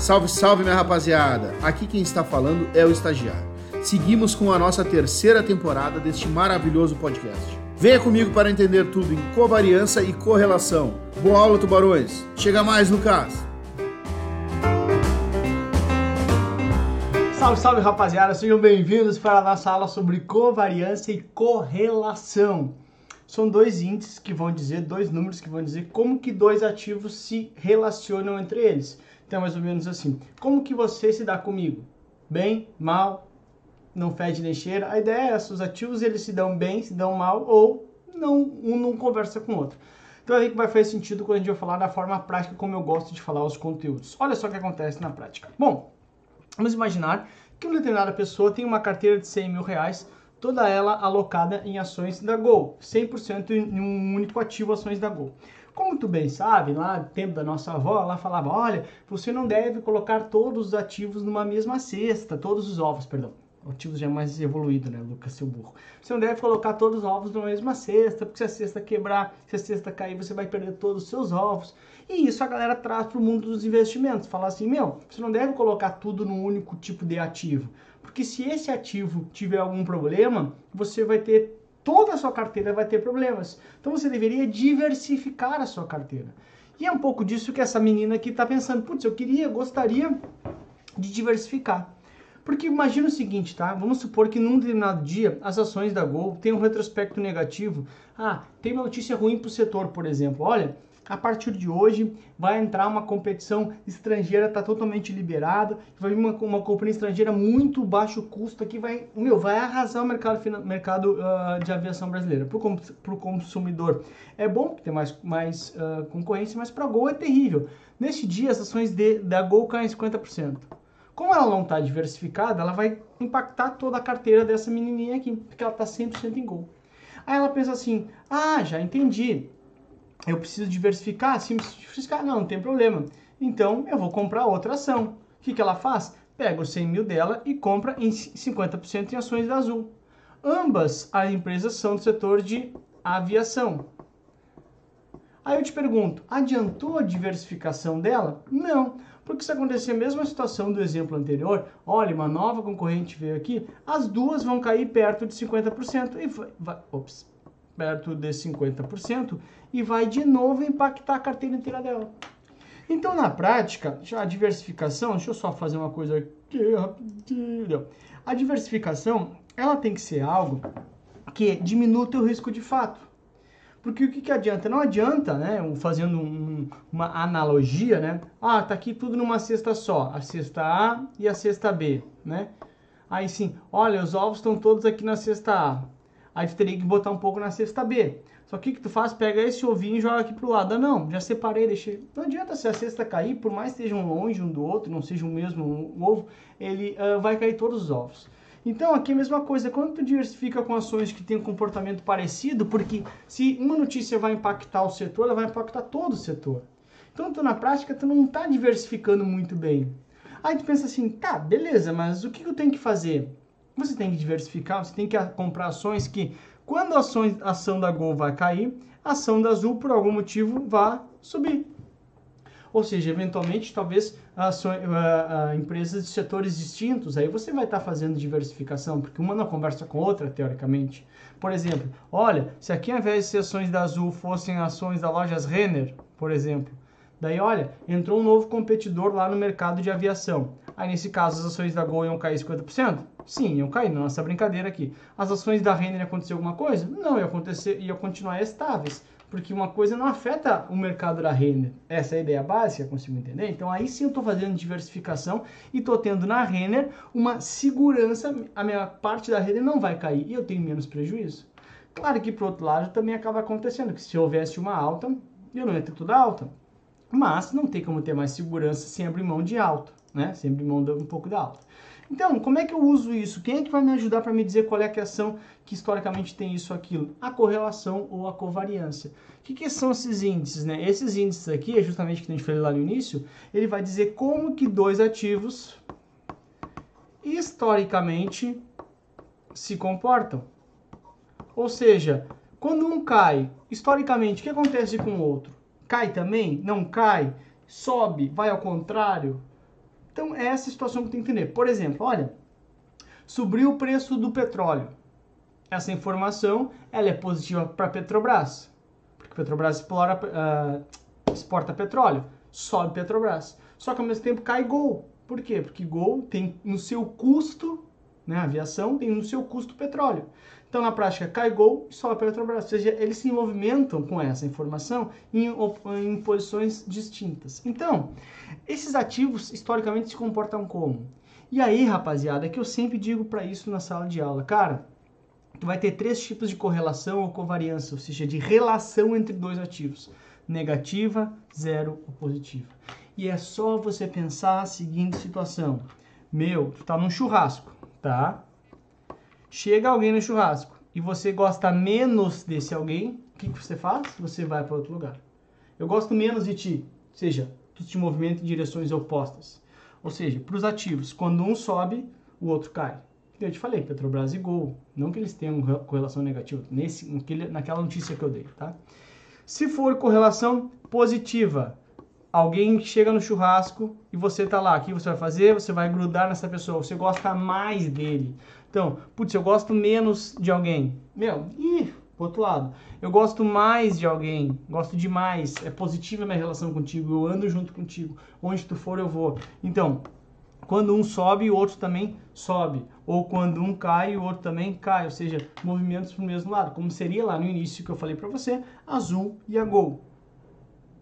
Salve, salve, minha rapaziada! Aqui quem está falando é o estagiário. Seguimos com a nossa terceira temporada deste maravilhoso podcast. Venha comigo para entender tudo em covariância e correlação. Boa aula, tubarões! Chega mais, Lucas! Salve, salve, rapaziada! Sejam bem-vindos para a nossa aula sobre covariância e correlação. São dois índices que vão dizer, dois números que vão dizer como que dois ativos se relacionam entre eles. Então, mais ou menos assim. Como que você se dá comigo? Bem, mal, não fede nem cheira? A ideia é essa, os ativos eles se dão bem, se dão mal ou não, um não conversa com o outro. Então aí que vai fazer sentido quando a gente vai falar da forma prática como eu gosto de falar os conteúdos. Olha só o que acontece na prática. Bom, vamos imaginar que uma determinada pessoa tem uma carteira de 100 mil reais, toda ela alocada em ações da Gol, 100% em um único ativo ações da Gol. Como tu bem sabe, lá no tempo da nossa avó, ela falava: olha, você não deve colocar todos os ativos numa mesma cesta, todos os ovos, perdão. Ativos já é mais evoluído, né, Lucas, seu burro. Você não deve colocar todos os ovos numa mesma cesta, porque se a cesta quebrar, se a cesta cair, você vai perder todos os seus ovos. E isso a galera traz para o mundo dos investimentos. Fala assim, meu, você não deve colocar tudo num único tipo de ativo. Porque se esse ativo tiver algum problema, você vai ter toda a sua carteira vai ter problemas. Então você deveria diversificar a sua carteira. E é um pouco disso que essa menina aqui está pensando. Putz, eu queria, gostaria de diversificar. Porque imagina o seguinte, tá? Vamos supor que num determinado dia as ações da Gol têm um retrospecto negativo. Ah, tem uma notícia ruim para o setor, por exemplo. Olha, a partir de hoje vai entrar uma competição estrangeira, está totalmente liberada, vai vir uma, uma companhia estrangeira muito baixo custo que vai, meu, vai arrasar o mercado, mercado uh, de aviação brasileira. Para o consumidor é bom porque tem mais, mais uh, concorrência, mas para a Gol é terrível. Neste dia as ações de, da Gol caem 50%. Como ela não está diversificada, ela vai impactar toda a carteira dessa menininha aqui, porque ela está 100% em Gol. Aí ela pensa assim, ah, já entendi, eu preciso diversificar? Sim, preciso diversificar. Não, não tem problema. Então, eu vou comprar outra ação. O que, que ela faz? Pega os 100 mil dela e compra em 50% em ações da Azul. Ambas as empresas são do setor de aviação. Aí eu te pergunto, adiantou a diversificação dela? Não, porque se acontecer a mesma situação do exemplo anterior, olha, uma nova concorrente veio aqui, as duas vão cair perto de 50% e vai, vai ops, perto de 50% e vai de novo impactar a carteira inteira dela. Então, na prática, a diversificação, deixa eu só fazer uma coisa aqui rapidinho. A diversificação, ela tem que ser algo que diminua o teu risco de fato. Porque o que, que adianta? Não adianta, né, fazendo um, uma analogia, né? Ah, tá aqui tudo numa cesta só, a cesta A e a cesta B, né? Aí sim, olha, os ovos estão todos aqui na cesta A aí tu teria que botar um pouco na cesta B. Só que o que tu faz? Pega esse ovinho e joga aqui pro lado. Ah, não, já separei, deixei. Não adianta se a cesta cair, por mais que estejam longe um do outro, não seja o mesmo ovo, ele uh, vai cair todos os ovos. Então, aqui é a mesma coisa, quando tu diversifica com ações que têm um comportamento parecido, porque se uma notícia vai impactar o setor, ela vai impactar todo o setor. Então, tu, na prática, tu não está diversificando muito bem. Aí tu pensa assim, tá, beleza, mas o que eu tenho que fazer? Você tem que diversificar, você tem que comprar ações que, quando a ação, a ação da Gol vai cair, a ação da Azul, por algum motivo, vai subir. Ou seja, eventualmente, talvez ações, uh, uh, empresas de setores distintos, aí você vai estar tá fazendo diversificação, porque uma não conversa com outra, teoricamente. Por exemplo, olha, se aqui ao invés de ser ações da Azul fossem ações da lojas Renner, por exemplo, daí olha, entrou um novo competidor lá no mercado de aviação. Aí nesse caso as ações da Gol iam cair 50%? Sim, iam cair na nossa brincadeira aqui. As ações da Renner aconteceu alguma coisa? Não, ia acontecer, ia continuar estáveis, porque uma coisa não afeta o mercado da Renner. Essa é a ideia básica, consigo entender? Então aí sim eu estou fazendo diversificação e estou tendo na Renner uma segurança, a minha parte da Renner não vai cair e eu tenho menos prejuízo. Claro que por outro lado também acaba acontecendo que se houvesse uma alta, eu não ia ter tudo alta. Mas não tem como ter mais segurança sem abrir mão de alta, né? Sem abrir mão de um pouco da alta. Então, como é que eu uso isso? Quem é que vai me ajudar para me dizer qual é a ação que historicamente tem isso aquilo? A correlação ou a covariância. O que, que são esses índices? Né? Esses índices aqui, é justamente que a gente falou lá no início, ele vai dizer como que dois ativos historicamente se comportam. Ou seja, quando um cai, historicamente, o que acontece com o outro? Cai também? Não cai? Sobe? Vai ao contrário? Então, é essa situação que tem que entender. Por exemplo, olha, subiu o preço do petróleo. Essa informação ela é positiva para a Petrobras, porque Petrobras explora, uh, exporta petróleo, sobe Petrobras. Só que ao mesmo tempo cai Gol. Por quê? Porque Gol tem no seu custo, né, a aviação tem no seu custo petróleo. Então, na prática, cai Gol e sobe Petrobras. Ou seja, eles se movimentam com essa informação em, em posições distintas. Então, esses ativos historicamente se comportam como? E aí, rapaziada, é que eu sempre digo para isso na sala de aula. Cara, tu vai ter três tipos de correlação ou covariância, ou seja, de relação entre dois ativos: negativa, zero ou positiva. E é só você pensar a seguinte situação: meu, tu tá num churrasco, tá? Chega alguém no churrasco e você gosta menos desse alguém, o que, que você faz? Você vai para outro lugar. Eu gosto menos de ti, ou seja, tu te movimenta em direções opostas. Ou seja, para os ativos, quando um sobe, o outro cai. Eu te falei, Petrobras e Gol, não que eles tenham correlação negativa, nesse, naquela notícia que eu dei, tá? Se for correlação positiva, alguém chega no churrasco e você tá lá, o que você vai fazer? Você vai grudar nessa pessoa, você gosta mais dele. Então, putz, eu gosto menos de alguém. Meu, ih, pro outro lado. Eu gosto mais de alguém, gosto demais, é positiva a minha relação contigo, eu ando junto contigo, onde tu for eu vou. Então, quando um sobe, o outro também sobe. Ou quando um cai, o outro também cai. Ou seja, movimentos para o mesmo lado. Como seria lá no início que eu falei para você, azul e a gol.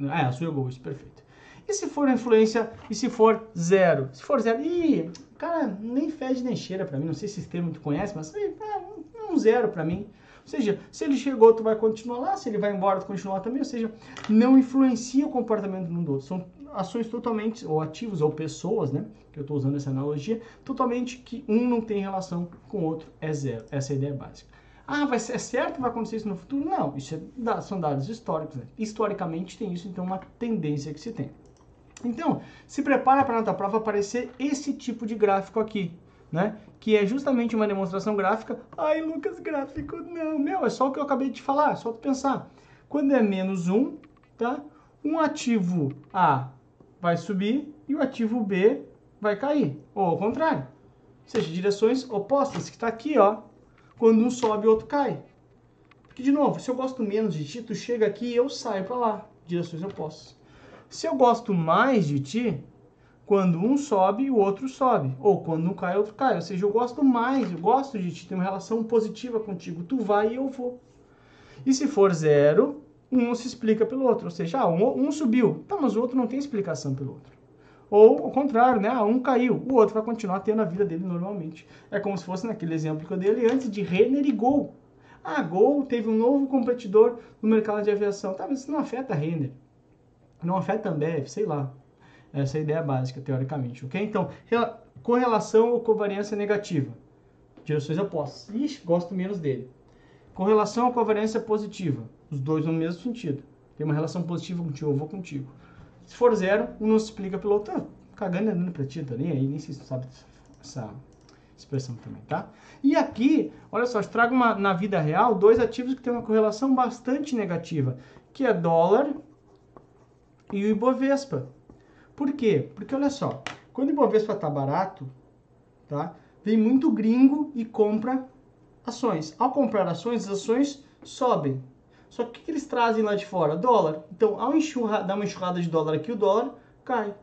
É, azul e a gol, isso perfeito. E se for influência, e se for zero? Se for zero, ih, cara, nem fede nem cheira para mim. Não sei se esse termo tu conhece, mas é um zero para mim. Ou seja, se ele chegou, tu vai continuar lá, se ele vai embora, tu continua também. Ou seja, não influencia o comportamento do outro. São ações totalmente, ou ativos, ou pessoas, né? Que eu estou usando essa analogia, totalmente que um não tem relação com o outro, é zero. Essa é a ideia básica. Ah, vai ser, é certo vai acontecer isso no futuro? Não, isso é, são dados históricos. Né? Historicamente tem isso, então uma tendência que se tem. Então, se prepara para na tua prova aparecer esse tipo de gráfico aqui né? Que é justamente uma demonstração gráfica. Ai, Lucas, gráfico não. Meu, é só o que eu acabei de falar, é só tu pensar. Quando é menos um, tá? Um ativo A vai subir e o ativo B vai cair. Ou ao contrário. Ou seja, direções opostas, que está aqui, ó. Quando um sobe, o outro cai. Porque, de novo, se eu gosto menos de ti, tu chega aqui e eu saio para lá. Direções opostas. Se eu gosto mais de ti, quando um sobe, o outro sobe. Ou quando um cai, o outro cai. Ou seja, eu gosto mais, eu gosto de te ter uma relação positiva contigo. Tu vai e eu vou. E se for zero, um se explica pelo outro. Ou seja, ah, um, um subiu, tá, mas o outro não tem explicação pelo outro. Ou ao contrário, né? Ah, um caiu, o outro vai continuar tendo a vida dele normalmente. É como se fosse naquele exemplo que eu dei antes de Renner e Gol. Ah, Gol teve um novo competidor no mercado de aviação. Tá, mas isso não afeta a Renner. Não afeta a Ambev, sei lá. Essa é a ideia básica, teoricamente, ok? Então, correlação ou covariância negativa. Direções opostas. Ixi, gosto menos dele. Correlação ou covariância positiva. Os dois no mesmo sentido. Tem uma relação positiva contigo, eu vou contigo. Se for zero, um não se explica pelo outro. Ah, cagando andando pra ti, tá nem aí, nem se sabe essa expressão também, tá? E aqui, olha só, trago uma, na vida real dois ativos que têm uma correlação bastante negativa, que é dólar e o Ibovespa. Por quê? Porque olha só, quando o Ibovespa está barato, tá? Vem muito gringo e compra ações. Ao comprar ações, as ações sobem. Só que o que eles trazem lá de fora? Dólar. Então, ao enxurra, dar uma enxurrada de dólar aqui, o dólar cai.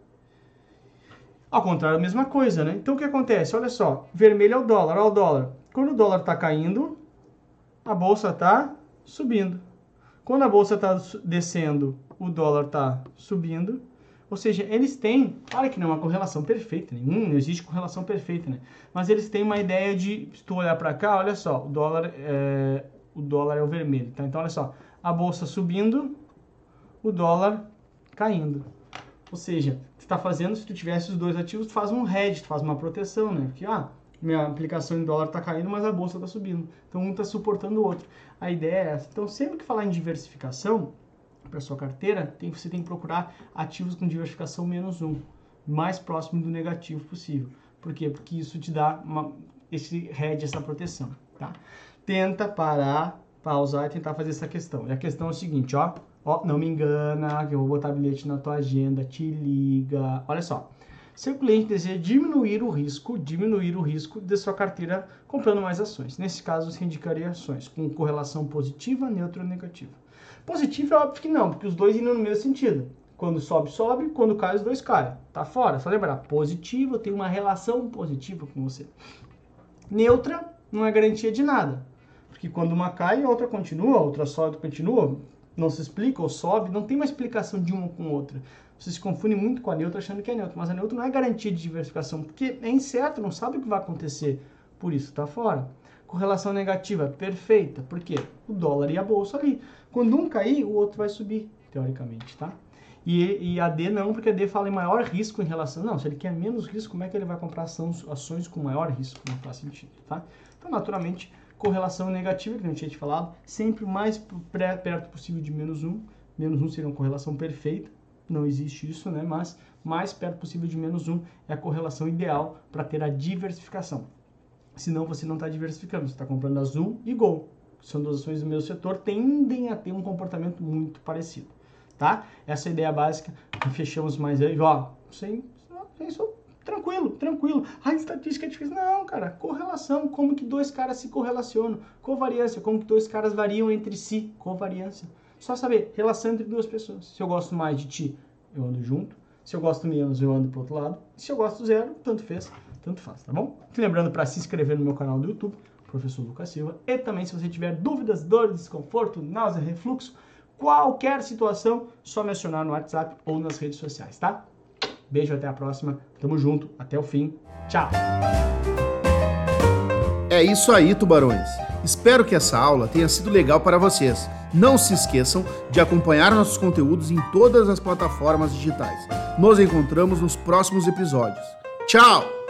Ao contrário, a mesma coisa, né? Então, o que acontece? Olha só, vermelho é o dólar, olha o dólar. Quando o dólar está caindo, a bolsa está subindo. Quando a bolsa está descendo, o dólar está subindo. Ou seja, eles têm, olha que não é uma correlação perfeita, nenhum, não existe correlação perfeita, né? Mas eles têm uma ideia de, se tu olhar para cá, olha só, o dólar é, o dólar é o vermelho, tá? Então olha só, a bolsa subindo, o dólar caindo. Ou seja, tu está fazendo, se tu tivesse os dois ativos, tu faz um hedge, tu faz uma proteção, né? Porque, ah, minha aplicação em dólar está caindo, mas a bolsa está subindo. Então um está suportando o outro. A ideia é essa. Então sempre que falar em diversificação, para sua carteira, tem, você tem que procurar ativos com diversificação menos um, mais próximo do negativo possível. Por quê? Porque isso te dá uma, esse hedge, essa proteção, tá? Tenta parar, pausar e tentar fazer essa questão. E a questão é o seguinte, ó, ó, não me engana, que eu vou botar bilhete na tua agenda, te liga. Olha só, Seu cliente deseja diminuir o risco, diminuir o risco de sua carteira comprando mais ações. Nesse caso, você indicaria ações com correlação positiva, neutra ou negativa. Positivo é óbvio que não, porque os dois indo no mesmo sentido. Quando sobe, sobe, quando cai, os dois caem. Tá fora, só lembrar, positivo tem uma relação positiva com você. Neutra não é garantia de nada. Porque quando uma cai, a outra continua, a outra sobe, continua, não se explica ou sobe, não tem uma explicação de uma com outra. Você se confunde muito com a neutra achando que é neutra, mas a neutra não é garantia de diversificação, porque é incerto, não sabe o que vai acontecer, por isso está fora. Correlação negativa, perfeita, porque o dólar e a bolsa ali. Quando um cair, o outro vai subir, teoricamente, tá? E, e a D não, porque a D fala em maior risco em relação. Não, se ele quer menos risco, como é que ele vai comprar ações, ações com maior risco? Não faz sentido, tá? Então, naturalmente, correlação negativa, que a gente tinha te falado, sempre mais perto possível de menos 1. Menos 1 seria uma correlação perfeita, não existe isso, né? Mas mais perto possível de menos 1 é a correlação ideal para ter a diversificação. Senão você não está diversificando, você está comprando azul e gol. São duas ações do mesmo setor, tendem a ter um comportamento muito parecido, tá? Essa é a ideia básica. Fechamos mais aí, ó, sem, sem tranquilo, tranquilo. A estatística é difícil. Não, cara, correlação, como que dois caras se correlacionam. Covariância, como que dois caras variam entre si. Covariância. Só saber, relação entre duas pessoas. Se eu gosto mais de ti, eu ando junto. Se eu gosto menos, eu ando pro outro lado. Se eu gosto zero, tanto fez, tanto faz, tá bom? lembrando para se inscrever no meu canal do YouTube, Professor Lucas Silva. E também, se você tiver dúvidas, dores, desconforto, náusea, refluxo, qualquer situação, só mencionar no WhatsApp ou nas redes sociais, tá? Beijo, até a próxima. Tamo junto, até o fim. Tchau! É isso aí, tubarões. Espero que essa aula tenha sido legal para vocês. Não se esqueçam de acompanhar nossos conteúdos em todas as plataformas digitais. Nos encontramos nos próximos episódios. Tchau!